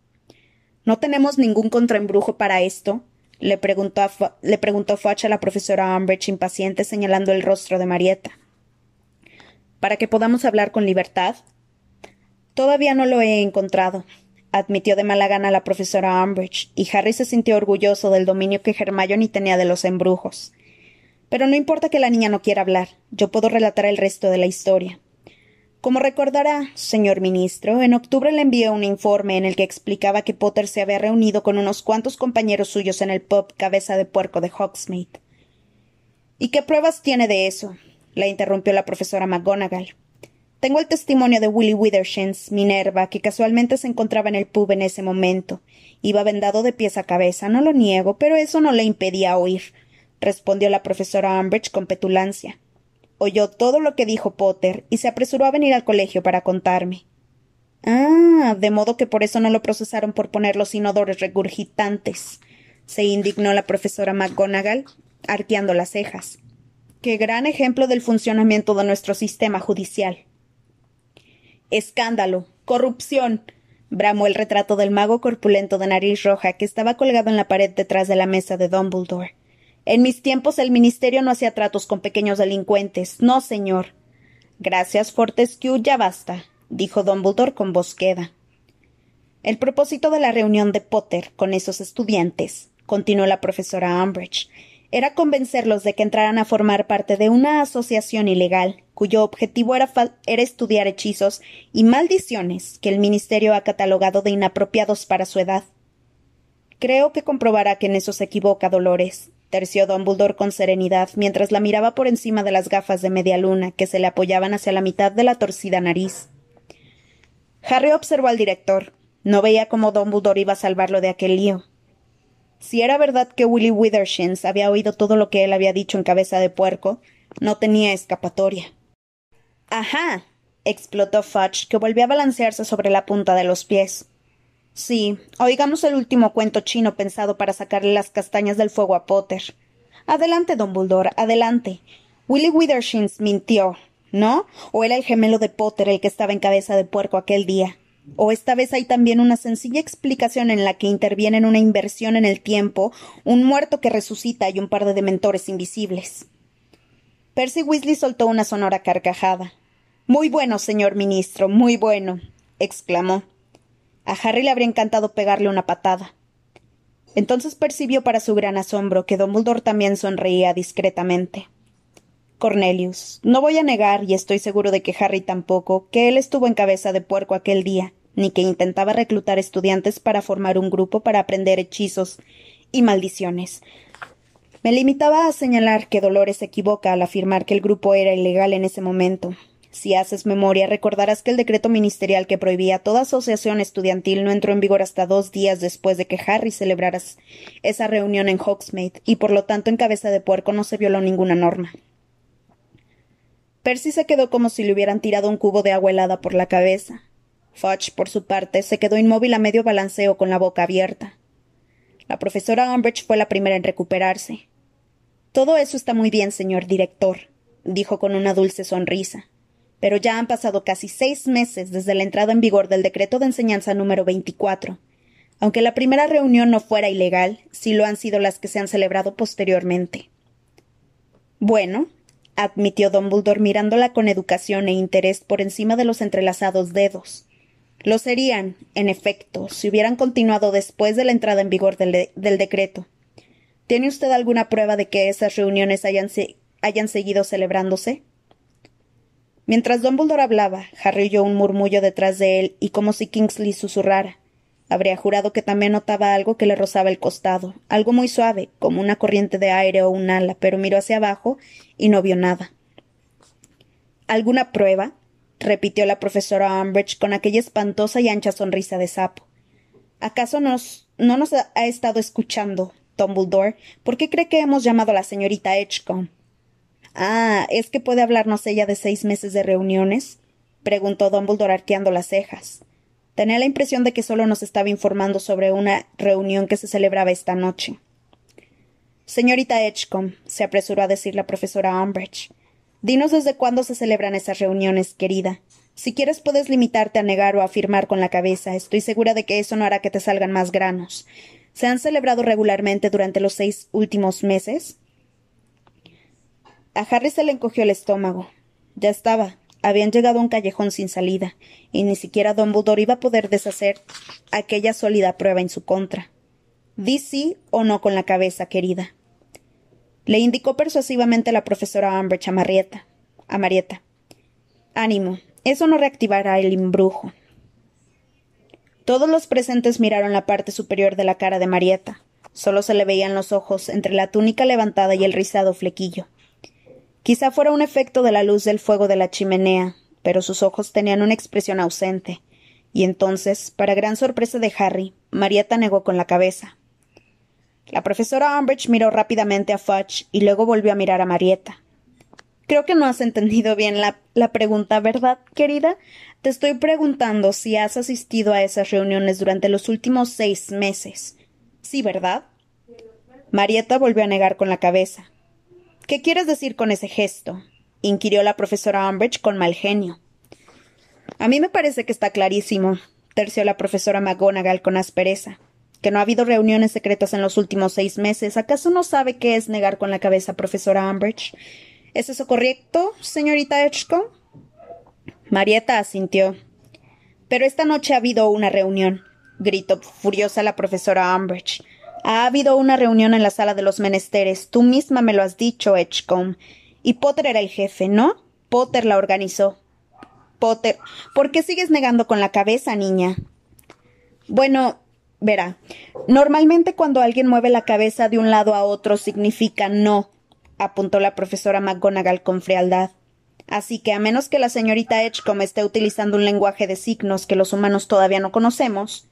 ¿No tenemos ningún contraembrujo para esto? le preguntó, le preguntó a la profesora Umbridge impaciente, señalando el rostro de Marieta. ¿Para que podamos hablar con libertad? Todavía no lo he encontrado, admitió de mala gana la profesora Umbridge, y Harry se sintió orgulloso del dominio que Hermione tenía de los embrujos. Pero no importa que la niña no quiera hablar, yo puedo relatar el resto de la historia. Como recordará, señor ministro, en octubre le envié un informe en el que explicaba que Potter se había reunido con unos cuantos compañeros suyos en el pub Cabeza de Puerco de Hogsmeade. ¿Y qué pruebas tiene de eso? la interrumpió la profesora McGonagall. Tengo el testimonio de Willie Withershins, Minerva, que casualmente se encontraba en el pub en ese momento. Iba vendado de pies a cabeza, no lo niego, pero eso no le impedía oír respondió la profesora Umbridge con petulancia. Oyó todo lo que dijo Potter y se apresuró a venir al colegio para contarme. Ah, de modo que por eso no lo procesaron por poner los inodores regurgitantes. se indignó la profesora McGonagall, arqueando las cejas. Qué gran ejemplo del funcionamiento de nuestro sistema judicial. Escándalo. corrupción. bramó el retrato del mago corpulento de nariz roja que estaba colgado en la pared detrás de la mesa de Dumbledore. En mis tiempos el ministerio no hacía tratos con pequeños delincuentes. No, señor. Gracias, Fortescue, ya basta, dijo Dumbledore con voz queda. El propósito de la reunión de Potter con esos estudiantes, continuó la profesora Umbridge, era convencerlos de que entraran a formar parte de una asociación ilegal cuyo objetivo era, era, estudiar hechizos y maldiciones que el Ministerio ha catalogado de inapropiados para su edad. Creo que comprobará que en eso se equivoca Dolores terció Dumbledore con serenidad mientras la miraba por encima de las gafas de media luna que se le apoyaban hacia la mitad de la torcida nariz. Harry observó al director. No veía cómo Dumbledore iba a salvarlo de aquel lío. Si era verdad que Willie Withershins había oído todo lo que él había dicho en cabeza de puerco, no tenía escapatoria. Ajá. explotó Fudge, que volvió a balancearse sobre la punta de los pies. Sí, oigamos el último cuento chino pensado para sacarle las castañas del fuego a Potter. Adelante, don Buldor, adelante. Willie Withershins mintió, ¿no? ¿O era el gemelo de Potter el que estaba en cabeza de puerco aquel día? ¿O esta vez hay también una sencilla explicación en la que intervienen una inversión en el tiempo, un muerto que resucita y un par de dementores invisibles? Percy Weasley soltó una sonora carcajada. Muy bueno, señor ministro, muy bueno, exclamó. A Harry le habría encantado pegarle una patada. Entonces percibió para su gran asombro que Dumbledore también sonreía discretamente. Cornelius, no voy a negar, y estoy seguro de que Harry tampoco, que él estuvo en cabeza de puerco aquel día, ni que intentaba reclutar estudiantes para formar un grupo para aprender hechizos y maldiciones. Me limitaba a señalar que Dolores se equivoca al afirmar que el grupo era ilegal en ese momento, si haces memoria, recordarás que el decreto ministerial que prohibía toda asociación estudiantil no entró en vigor hasta dos días después de que Harry celebrara esa reunión en Hogsmeade, y por lo tanto en cabeza de puerco no se violó ninguna norma. Percy se quedó como si le hubieran tirado un cubo de agua helada por la cabeza. Fudge, por su parte, se quedó inmóvil a medio balanceo con la boca abierta. La profesora Umbridge fue la primera en recuperarse. Todo eso está muy bien, señor director, dijo con una dulce sonrisa pero ya han pasado casi seis meses desde la entrada en vigor del decreto de enseñanza número 24. Aunque la primera reunión no fuera ilegal, sí lo han sido las que se han celebrado posteriormente. Bueno, admitió Dumbledore mirándola con educación e interés por encima de los entrelazados dedos. Lo serían, en efecto, si hubieran continuado después de la entrada en vigor del, decreto. ¿Tiene usted alguna prueba de que esas reuniones hayan seguido celebrándose? Mientras Dumbledore hablaba, Harry oyó un murmullo detrás de él y como si Kingsley susurrara. Habría jurado que también notaba algo que le rozaba el costado, algo muy suave, como una corriente de aire o un ala, pero miró hacia abajo y no vio nada. ¿Alguna prueba? repitió la profesora Umbridge con aquella espantosa y ancha sonrisa de sapo. ¿Acaso nos, no nos ha estado escuchando, Dumbledore? ¿Por qué cree que hemos llamado a la señorita Edgecombe? Ah, ¿es que puede hablarnos ella de seis meses de reuniones? preguntó Dumbledore arqueando las cejas. Tenía la impresión de que solo nos estaba informando sobre una reunión que se celebraba esta noche. Señorita Edgecombe, se apresuró a decir la profesora Umbridge, dinos desde cuándo se celebran esas reuniones, querida. Si quieres puedes limitarte a negar o a afirmar con la cabeza. Estoy segura de que eso no hará que te salgan más granos. ¿Se han celebrado regularmente durante los seis últimos meses? A Harry se le encogió el estómago. Ya estaba. Habían llegado a un callejón sin salida, y ni siquiera Dumbledore iba a poder deshacer aquella sólida prueba en su contra. Di sí o no con la cabeza, querida. Le indicó persuasivamente la profesora Umbridge a Marieta. A Marieta. Ánimo, eso no reactivará el imbrujo. Todos los presentes miraron la parte superior de la cara de Marieta. Solo se le veían los ojos entre la túnica levantada y el rizado flequillo. Quizá fuera un efecto de la luz del fuego de la chimenea, pero sus ojos tenían una expresión ausente. Y entonces, para gran sorpresa de Harry, Marieta negó con la cabeza. La profesora Umbridge miró rápidamente a Fudge y luego volvió a mirar a Marieta. Creo que no has entendido bien la, la, pregunta, ¿verdad, querida? Te estoy preguntando si has asistido a esas reuniones durante los últimos seis meses. Sí, ¿verdad? Marieta volvió a negar con la cabeza. ¿Qué quieres decir con ese gesto? inquirió la profesora Umbridge con mal genio. A mí me parece que está clarísimo, terció la profesora McGonagall con aspereza que no ha habido reuniones secretas en los últimos seis meses. ¿Acaso no sabe qué es negar con la cabeza, profesora Umbridge? ¿Es eso correcto, señorita Edgecombe? Marieta asintió. Pero esta noche ha habido una reunión, gritó furiosa la profesora Umbridge. Ha habido una reunión en la sala de los menesteres. Tú misma me lo has dicho, Edgecombe. Y Potter era el jefe, ¿no? Potter la organizó. Potter, ¿por qué sigues negando con la cabeza, niña? Bueno, Verá, normalmente cuando alguien mueve la cabeza de un lado a otro significa no, apuntó la profesora McGonagall con frialdad. Así que a menos que la señorita Edgecombe esté utilizando un lenguaje de signos que los humanos todavía no conocemos.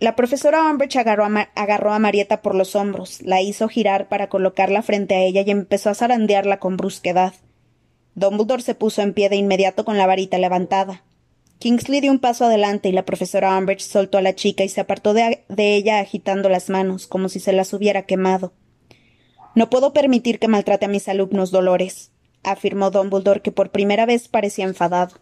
La profesora Umbridge agarró a, agarró a Marieta por los hombros, la hizo girar para colocarla frente a ella y empezó a zarandearla con brusquedad. Dumbledore se puso en pie de inmediato con la varita levantada. Kingsley dio un paso adelante y la profesora Umbridge soltó a la chica y se apartó de, ella agitando las manos, como si se las hubiera quemado. No puedo permitir que maltrate a mis alumnos, Dolores, afirmó Dumbledore, que por primera vez parecía enfadado.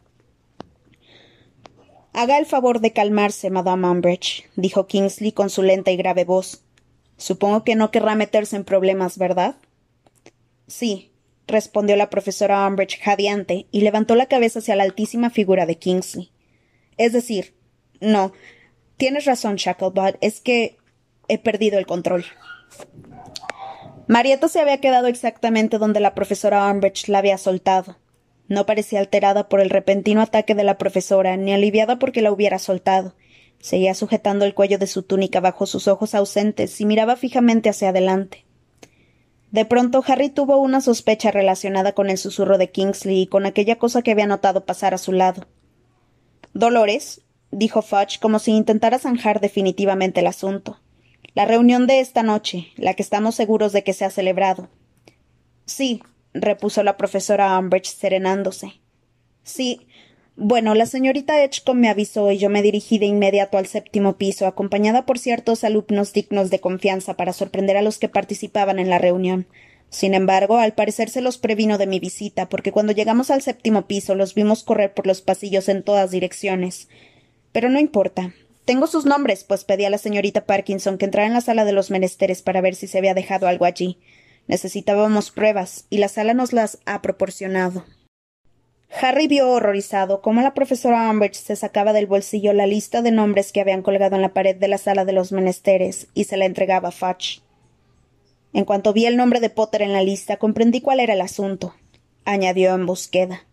Haga el favor de calmarse, Madame Umbridge, dijo Kingsley con su lenta y grave voz. Supongo que no querrá meterse en problemas, ¿verdad? Sí, respondió la profesora Umbridge jadeante y levantó la cabeza hacia la altísima figura de Kingsley. Es decir, no. Tienes razón, Shacklebot. Es que he perdido el control. Marietta se había quedado exactamente donde la profesora Umbridge la había soltado. No parecía alterada por el repentino ataque de la profesora, ni aliviada porque la hubiera soltado. Seguía sujetando el cuello de su túnica bajo sus ojos ausentes y miraba fijamente hacia adelante. De pronto Harry tuvo una sospecha relacionada con el susurro de Kingsley y con aquella cosa que había notado pasar a su lado. Dolores, dijo Fudge como si intentara zanjar definitivamente el asunto. La reunión de esta noche, la que estamos seguros de que se ha celebrado. Sí, repuso la profesora Umbridge serenándose. Sí, bueno, la señorita Edgecombe me avisó y yo me dirigí de inmediato al séptimo piso, acompañada por ciertos alumnos dignos de confianza para sorprender a los que participaban en la reunión. Sin embargo, al parecer se los previno de mi visita, porque cuando llegamos al séptimo piso los vimos correr por los pasillos en todas direcciones. Pero no importa. Tengo sus nombres, pues pedí a la señorita Parkinson que entrara en la sala de los menesteres para ver si se había dejado algo allí. Necesitábamos pruebas, y la sala nos las ha proporcionado. Harry vio horrorizado cómo la profesora Umbridge se sacaba del bolsillo la lista de nombres que habían colgado en la pared de la sala de los menesteres y se la entregaba a Fudge. En cuanto vi el nombre de Potter en la lista, comprendí cuál era el asunto, añadió en búsqueda.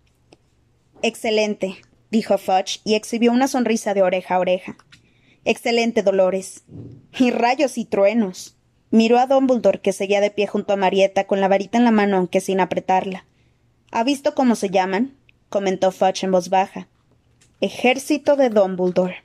Excelente, dijo Fudge y exhibió una sonrisa de oreja a oreja. Excelente, Dolores. Y rayos y truenos. Miró a Dumbledore, que seguía de pie junto a Marieta, con la varita en la mano, aunque sin apretarla. ¿Ha visto cómo se llaman? comentó Fudge en voz baja. Ejército de Dumbledore.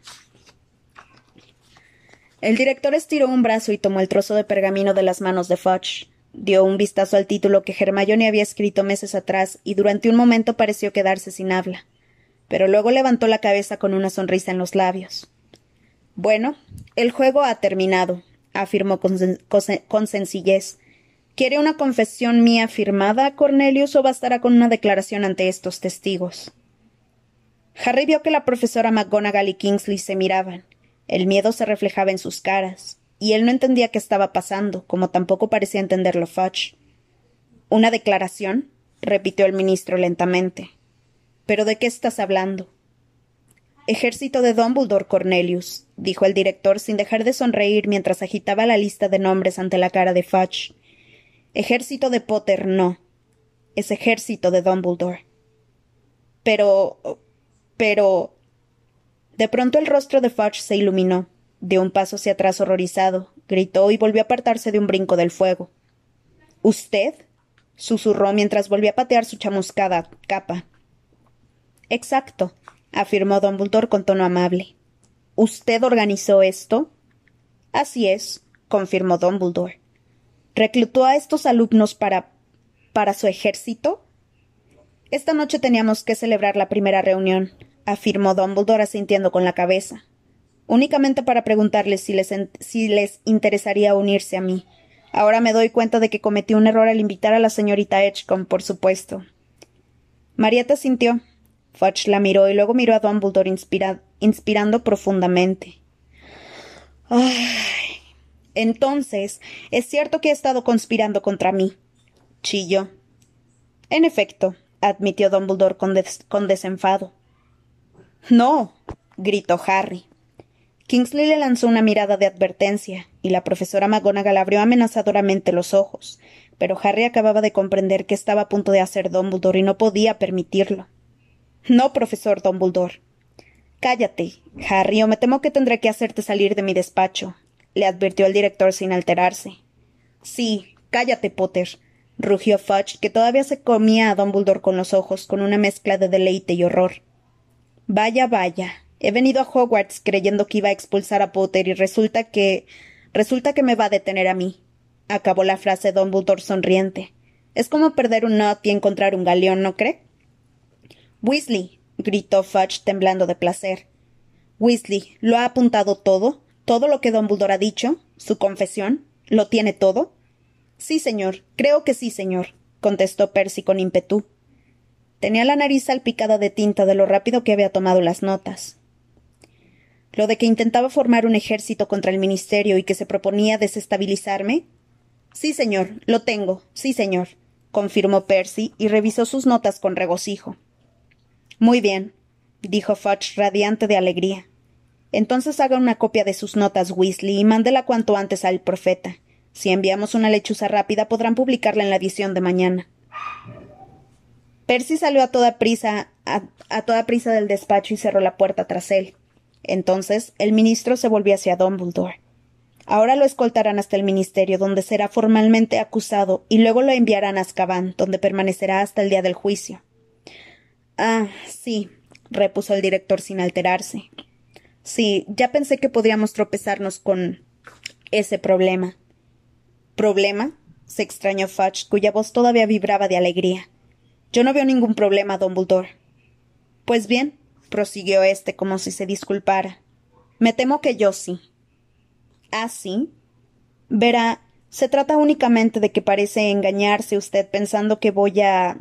El director estiró un brazo y tomó el trozo de pergamino de las manos de Fudge. Dio un vistazo al título que Hermione había escrito meses atrás y durante un momento pareció quedarse sin habla. pero luego levantó la cabeza con una sonrisa en los labios. Bueno, el juego ha terminado, afirmó con, sencillez. ¿Quiere una confesión mía firmada, Cornelius, o bastará con una declaración ante estos testigos? Harry vio que la profesora McGonagall y Kingsley se miraban. El miedo se reflejaba en sus caras, y él no entendía qué estaba pasando, como tampoco parecía entenderlo Fudge. ¿Una declaración? repitió el ministro lentamente. ¿Pero de qué estás hablando? Ejército de Dumbledore, Cornelius, dijo el director sin dejar de sonreír mientras agitaba la lista de nombres ante la cara de Fudge. Ejército de Potter no. Es ejército de Dumbledore. Pero. pero. De pronto el rostro de Fudge se iluminó. Dio un paso hacia atrás horrorizado, gritó y volvió a apartarse de un brinco del fuego. ¿Usted? susurró mientras volvía a patear su chamuscada capa. Exacto, afirmó Dumbledore con tono amable. ¿Usted organizó esto? Así es, confirmó Dumbledore. ¿Reclutó a estos alumnos para. para su ejército? Esta noche teníamos que celebrar la primera reunión, afirmó Dumbledore asintiendo con la cabeza. Únicamente para preguntarles si les, si les interesaría unirse a mí. Ahora me doy cuenta de que cometí un error al invitar a la señorita Edgecombe, por supuesto. Marietta sintió. Fudge la miró y luego miró a Dumbledore inspirando profundamente. Ay. Entonces, es cierto que ha estado conspirando contra mí. Chilló. En efecto, admitió Dumbledore con, con desenfado. No, gritó Harry. Kingsley le lanzó una mirada de advertencia, y la profesora McGonagall abrió amenazadoramente los ojos, pero Harry acababa de comprender que estaba a punto de hacer Dumbledore y no podía permitirlo. No, profesor Dumbledore. Cállate, Harry, o me temo que tendré que hacerte salir de mi despacho, le advirtió el director sin alterarse. Sí, cállate, Potter, rugió Fudge, que todavía se comía a Dumbledore con los ojos, con una mezcla de deleite y horror. Vaya, vaya. He venido a Hogwarts creyendo que iba a expulsar a Potter y resulta que. resulta que me va a detener a mí. Acabó la frase Dumbledore sonriente. Es como perder un nut y encontrar un galeón, ¿no cree? Weasley, gritó Fudge temblando de placer. Weasley, ¿lo ha apuntado todo? ¿Todo lo que Dumbledore ha dicho? ¿Su confesión? ¿Lo tiene todo? Sí, señor. Creo que sí, señor, contestó Percy con ímpetu. Tenía la nariz salpicada de tinta de lo rápido que había tomado las notas. Lo de que intentaba formar un ejército contra el ministerio y que se proponía desestabilizarme. Sí, señor, lo tengo, sí, señor, confirmó Percy y revisó sus notas con regocijo. Muy bien, dijo Fudge radiante de alegría. Entonces haga una copia de sus notas, Weasley, y mándela cuanto antes al profeta. Si enviamos una lechuza rápida, podrán publicarla en la edición de mañana. Percy salió a toda prisa, a, a toda prisa del despacho y cerró la puerta tras él. Entonces el ministro se volvió hacia Dumbledore. Ahora lo escoltarán hasta el ministerio, donde será formalmente acusado, y luego lo enviarán a Azkaban, donde permanecerá hasta el día del juicio. Ah, sí, repuso el director sin alterarse. Sí, ya pensé que podríamos tropezarnos con ese problema. ¿Problema? se extrañó Fudge, cuya voz todavía vibraba de alegría. Yo no veo ningún problema, Dumbledore. Pues bien, prosiguió éste como si se disculpara. Me temo que yo sí. ¿Ah, sí? Verá, se trata únicamente de que parece engañarse usted pensando que voy a.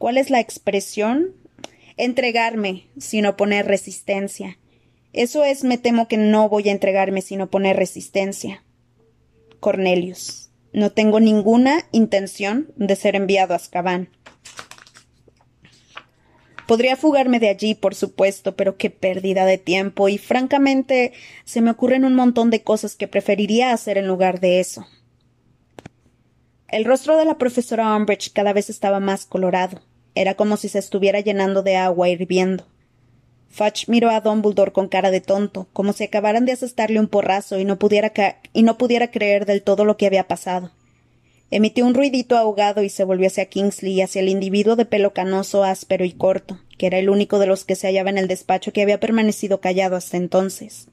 ¿Cuál es la expresión? Entregarme, sin oponer resistencia. Eso es, me temo que no voy a entregarme sin oponer resistencia. Cornelius. No tengo ninguna intención de ser enviado a Azkaban. Podría fugarme de allí, por supuesto, pero qué pérdida de tiempo, y francamente se me ocurren un montón de cosas que preferiría hacer en lugar de eso. El rostro de la profesora Umbridge cada vez estaba más colorado. Era como si se estuviera llenando de agua hirviendo. Fudge miró a Dumbledore con cara de tonto, como si acabaran de asestarle un porrazo y no pudiera, y no pudiera creer del todo lo que había pasado. Emitió un ruidito ahogado y se volvió hacia Kingsley y hacia el individuo de pelo canoso, áspero y corto, que era el único de los que se hallaba en el despacho que había permanecido callado hasta entonces.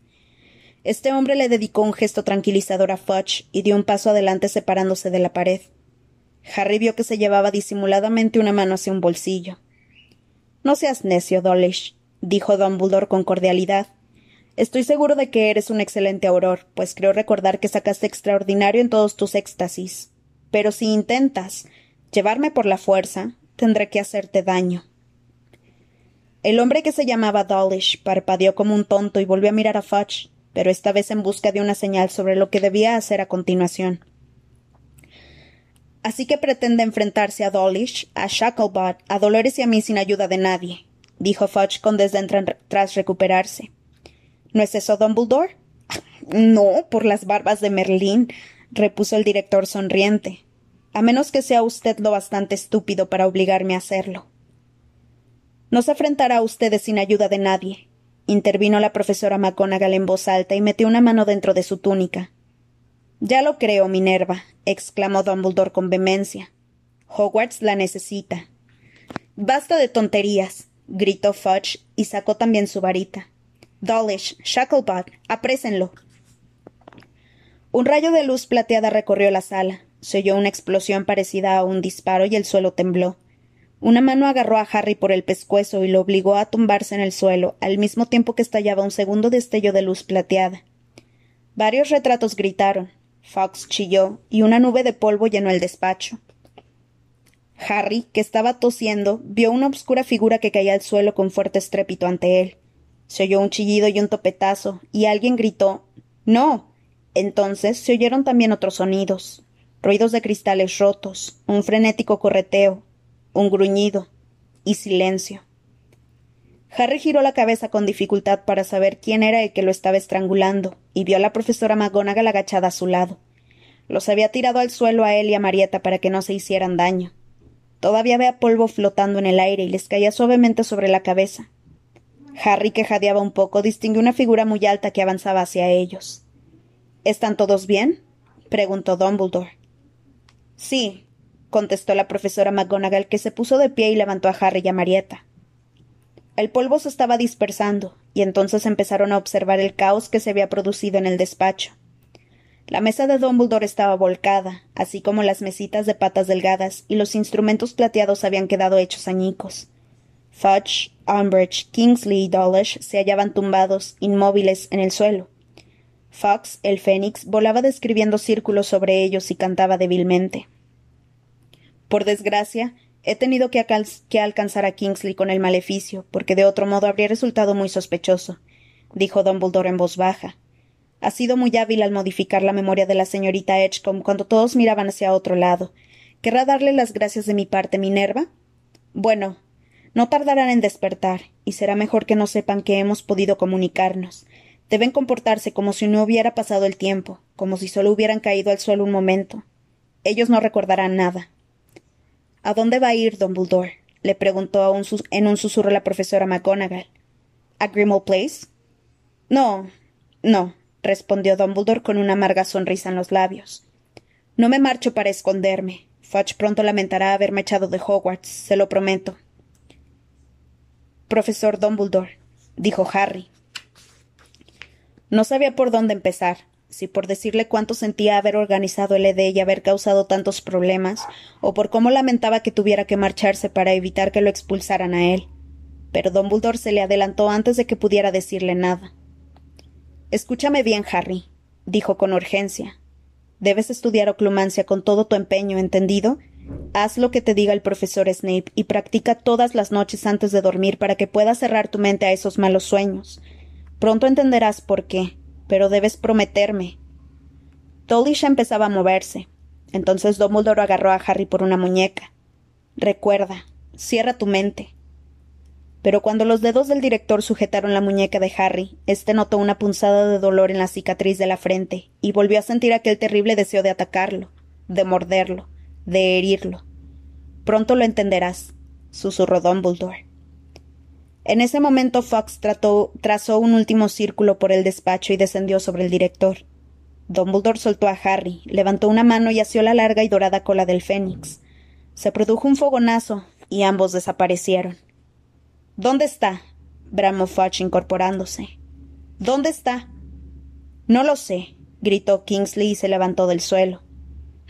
Este hombre le dedicó un gesto tranquilizador a Fudge y dio un paso adelante separándose de la pared. Harry vio que se llevaba disimuladamente una mano hacia un bolsillo. No seas necio, Dawlish, dijo Dumbledore con cordialidad. Estoy seguro de que eres un excelente auror, pues creo recordar que sacaste extraordinario en todos tus éxtasis. Pero si intentas llevarme por la fuerza, tendré que hacerte daño. El hombre que se llamaba Dawlish parpadeó como un tonto y volvió a mirar a Fudge, pero esta vez en busca de una señal sobre lo que debía hacer a continuación. Así que pretende enfrentarse a Dawlish, a Shacklebot, a Dolores y a mí sin ayuda de nadie, dijo Fudge con desdén tras recuperarse. ¿No es eso, Dumbledore? [laughs] No, por las barbas de Merlín, repuso el director sonriente. A menos que sea usted lo bastante estúpido para obligarme a hacerlo. No se enfrentará a ustedes sin ayuda de nadie, intervino la profesora McGonagall en voz alta y metió una mano dentro de su túnica. Ya lo creo, Minerva, exclamó Dumbledore con vehemencia. Hogwarts la necesita. Basta de tonterías, gritó Fudge y sacó también su varita. Dawlish, Shacklebot, aprésenlo. Un rayo de luz plateada recorrió la sala. Se oyó una explosión parecida a un disparo y el suelo tembló. Una mano agarró a Harry por el pescuezo y lo obligó a tumbarse en el suelo, al mismo tiempo que estallaba un segundo destello de luz plateada. Varios retratos gritaron. Fox chilló, y una nube de polvo llenó el despacho. Harry, que estaba tosiendo, vio una obscura figura que caía al suelo con fuerte estrépito ante él. Se oyó un chillido y un topetazo, y alguien gritó No. Entonces se oyeron también otros sonidos ruidos de cristales rotos, un frenético correteo, un gruñido y silencio. Harry giró la cabeza con dificultad para saber quién era el que lo estaba estrangulando, y vio a la profesora McGonagall agachada a su lado. Los había tirado al suelo a él y a Marieta para que no se hicieran daño. Todavía había polvo flotando en el aire y les caía suavemente sobre la cabeza. Harry, que jadeaba un poco, distinguió una figura muy alta que avanzaba hacia ellos. ¿Están todos bien? preguntó Dumbledore. Sí, contestó la profesora McGonagall, que se puso de pie y levantó a Harry y a Marieta. El polvo se estaba dispersando, y entonces empezaron a observar el caos que se había producido en el despacho. La mesa de Dumbledore estaba volcada, así como las mesitas de patas delgadas, y los instrumentos plateados habían quedado hechos añicos. Fudge, Umbridge, Kingsley y Dawlish se hallaban tumbados, inmóviles, en el suelo. Fox, el fénix, volaba describiendo círculos sobre ellos y cantaba débilmente. Por desgracia, he tenido que, alcanzar a Kingsley con el maleficio, porque de otro modo habría resultado muy sospechoso, dijo Dumbledore en voz baja. Ha sido muy hábil al modificar la memoria de la señorita Edgecombe cuando todos miraban hacia otro lado. ¿Querrá darle las gracias de mi parte, Minerva? Bueno, no tardarán en despertar, y será mejor que no sepan que hemos podido comunicarnos. Deben comportarse como si no hubiera pasado el tiempo, como si solo hubieran caído al suelo un momento. Ellos no recordarán nada. ¿A dónde va a ir Dumbledore? le preguntó en un susurro la profesora McGonagall. ¿A Grimmauld Place? No, no, respondió Dumbledore con una amarga sonrisa en los labios. No me marcho para esconderme. Fudge pronto lamentará haberme echado de Hogwarts, se lo prometo. Profesor Dumbledore, dijo Harry, no sabía por dónde empezar, si por decirle cuánto sentía haber organizado el ED y haber causado tantos problemas, o por cómo lamentaba que tuviera que marcharse para evitar que lo expulsaran a él. Pero Dumbledore se le adelantó antes de que pudiera decirle nada. Escúchame bien, Harry, dijo con urgencia. Debes estudiar oclumancia con todo tu empeño, ¿entendido? Haz lo que te diga el profesor Snape y practica todas las noches antes de dormir para que puedas cerrar tu mente a esos malos sueños. Pronto entenderás por qué, pero debes prometerme. Dawlish empezaba a moverse. Entonces Dumbledore agarró a Harry por una muñeca. Recuerda, cierra tu mente. Pero cuando los dedos del director sujetaron la muñeca de Harry, éste notó una punzada de dolor en la cicatriz de la frente y volvió a sentir aquel terrible deseo de atacarlo, de morderlo, de herirlo. Pronto lo entenderás, susurró Dumbledore. En ese momento Fox trazó un último círculo por el despacho y descendió sobre el director. Dumbledore soltó a Harry, levantó una mano y asió la larga y dorada cola del fénix. Se produjo un fogonazo y ambos desaparecieron. ¿Dónde está? bramó Fudge incorporándose. ¿Dónde está? No lo sé, gritó Kingsley y se levantó del suelo.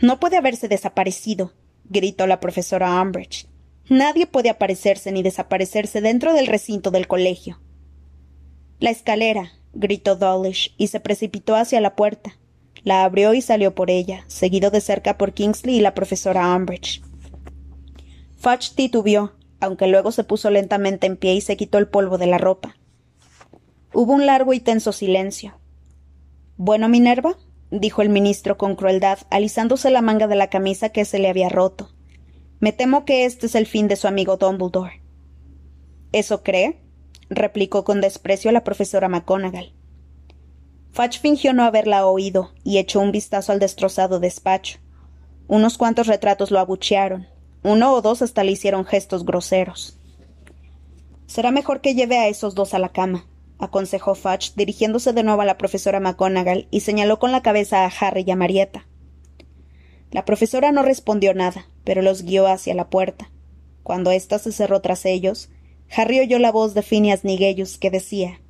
No puede haberse desaparecido, gritó la profesora Umbridge. Nadie puede aparecerse ni desaparecerse dentro del recinto del colegio. La escalera, gritó Dawlish, y se precipitó hacia la puerta. La abrió y salió por ella, seguido de cerca por Kingsley y la profesora Umbridge. Fudge titubeó, aunque luego se puso lentamente en pie y se quitó el polvo de la ropa. Hubo un largo y tenso silencio. Bueno, Minerva, dijo el ministro con crueldad, alisándose la manga de la camisa que se le había roto. Me temo que este es el fin de su amigo Dumbledore. ¿Eso cree? replicó con desprecio la profesora McGonagall. Fudge fingió no haberla oído y echó un vistazo al destrozado despacho. Unos cuantos retratos lo abuchearon. Uno o dos hasta le hicieron gestos groseros. Será mejor que lleve a esos dos a la cama, aconsejó Fudge, dirigiéndose de nuevo a la profesora McGonagall y señaló con la cabeza a Harry y a Marieta. La profesora no respondió nada, pero los guió hacia la puerta. Cuando ésta se cerró tras ellos, Harry oyó la voz de Phineas Nigellus que decía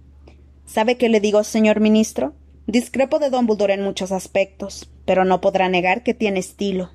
¿Sabe qué le digo, señor ministro? Discrepo de Dumbledore en muchos aspectos, pero no podrá negar que tiene estilo.